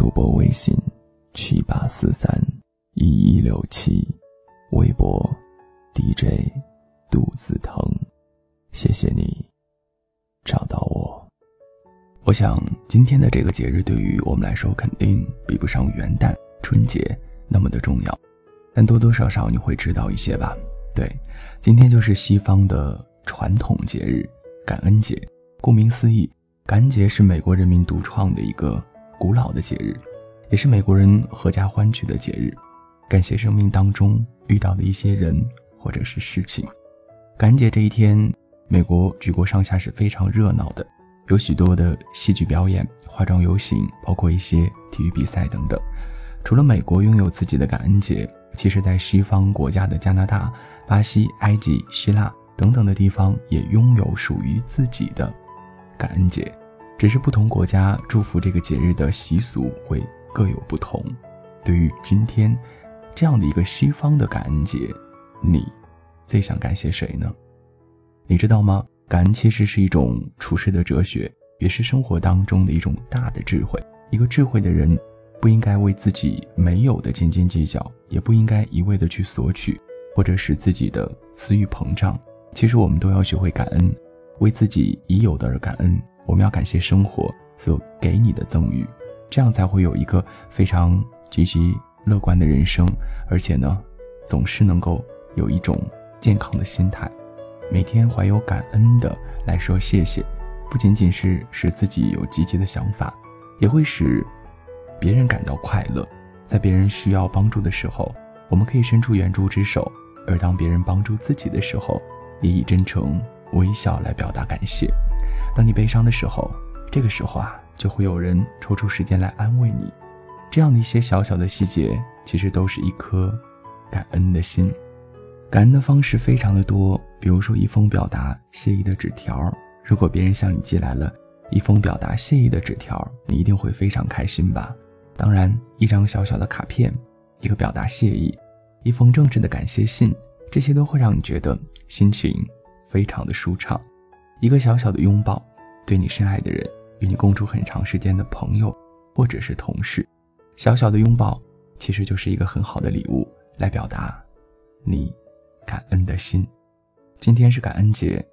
主播微信：七八四三一一六七，微博：DJ 杜子腾。谢谢你找到我。我想今天的这个节日对于我们来说，肯定比不上元旦、春节那么的重要，但多多少少你会知道一些吧？对，今天就是西方的传统节日——感恩节。顾名思义，感恩节是美国人民独创的一个古老的节日，也是美国人合家欢聚的节日，感谢生命当中遇到的一些人或者是事情。感恩节这一天，美国举国上下是非常热闹的，有许多的戏剧表演、化妆游行，包括一些体育比赛等等。除了美国拥有自己的感恩节，其实在西方国家的加拿大、巴西、埃及、希腊等等的地方也拥有属于自己的。感恩节，只是不同国家祝福这个节日的习俗会各有不同。对于今天这样的一个西方的感恩节，你最想感谢谁呢？你知道吗？感恩其实是一种处世的哲学，也是生活当中的一种大的智慧。一个智慧的人，不应该为自己没有的斤斤计较，也不应该一味的去索取，或者使自己的私欲膨胀。其实我们都要学会感恩。为自己已有的而感恩，我们要感谢生活所给你的赠予，这样才会有一个非常积极乐观的人生，而且呢，总是能够有一种健康的心态，每天怀有感恩的来说谢谢，不仅仅是使自己有积极的想法，也会使别人感到快乐。在别人需要帮助的时候，我们可以伸出援助之手；而当别人帮助自己的时候，也以真诚。微笑来表达感谢。当你悲伤的时候，这个时候啊，就会有人抽出时间来安慰你。这样的一些小小的细节，其实都是一颗感恩的心。感恩的方式非常的多，比如说一封表达谢意的纸条。如果别人向你寄来了一封表达谢意的纸条，你一定会非常开心吧？当然，一张小小的卡片，一个表达谢意，一封正式的感谢信，这些都会让你觉得心情。非常的舒畅，一个小小的拥抱，对你深爱的人，与你共处很长时间的朋友，或者是同事，小小的拥抱，其实就是一个很好的礼物，来表达你感恩的心。今天是感恩节，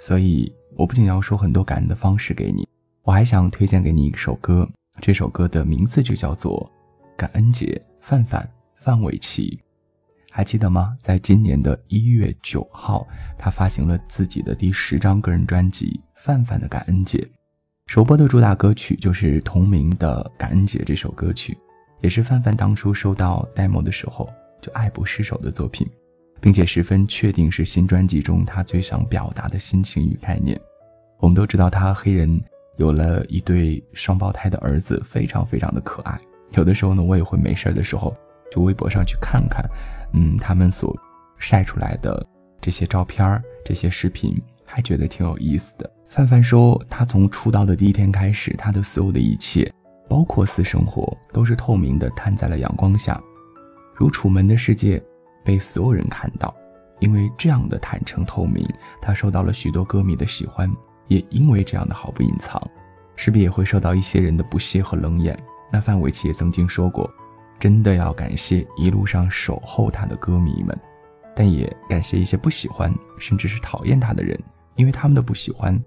所以我不仅要说很多感恩的方式给你，我还想推荐给你一首歌，这首歌的名字就叫做《感恩节》，范范范玮琪。还记得吗？在今年的一月九号，他发行了自己的第十张个人专辑《范范的感恩节》，首播的主打歌曲就是同名的《感恩节》这首歌曲，也是范范当初收到 demo 的时候就爱不释手的作品，并且十分确定是新专辑中他最想表达的心情与概念。我们都知道他黑人有了一对双胞胎的儿子，非常非常的可爱。有的时候呢，我也会没事的时候就微博上去看看。嗯，他们所晒出来的这些照片这些视频，还觉得挺有意思的。范范说，他从出道的第一天开始，他的所有的一切，包括私生活，都是透明的，摊在了阳光下，如《楚门的世界》，被所有人看到。因为这样的坦诚透明，他受到了许多歌迷的喜欢，也因为这样的毫不隐藏，势必也会受到一些人的不屑和冷眼。那范玮琪也曾经说过。真的要感谢一路上守候他的歌迷们，但也感谢一些不喜欢甚至是讨厌他的人，因为他们的不喜欢，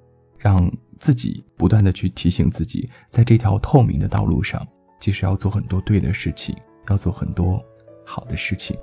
让自己不断的去提醒自己，在这条透明的道路上，其实要做很多对的事情，要做很多好的事情。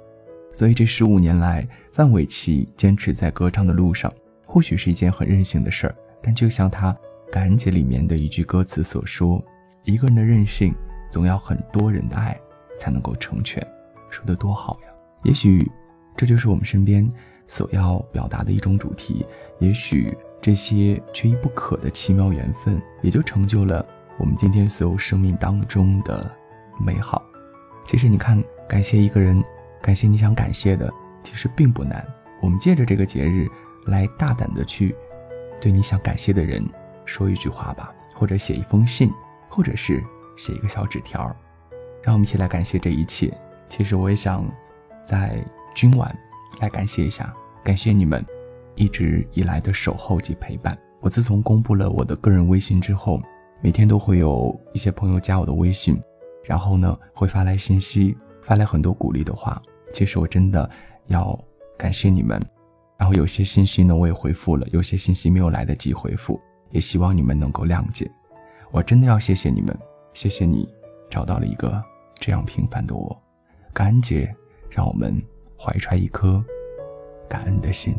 所以这十五年来，范玮琪坚持在歌唱的路上，或许是一件很任性的事儿，但就像他《感恩节》里面的一句歌词所说：“一个人的任性，总要很多人的爱。”才能够成全，说的多好呀！也许这就是我们身边所要表达的一种主题。也许这些缺一不可的奇妙缘分，也就成就了我们今天所有生命当中的美好。其实你看，感谢一个人，感谢你想感谢的，其实并不难。我们借着这个节日，来大胆的去对你想感谢的人说一句话吧，或者写一封信，或者是写一个小纸条。让我们一起来感谢这一切。其实我也想，在今晚来感谢一下，感谢你们一直以来的守候及陪伴。我自从公布了我的个人微信之后，每天都会有一些朋友加我的微信，然后呢会发来信息，发来很多鼓励的话。其实我真的要感谢你们。然后有些信息呢我也回复了，有些信息没有来得及回复，也希望你们能够谅解。我真的要谢谢你们，谢谢你找到了一个这样平凡的我。感恩节，让我们怀揣一颗感恩的心。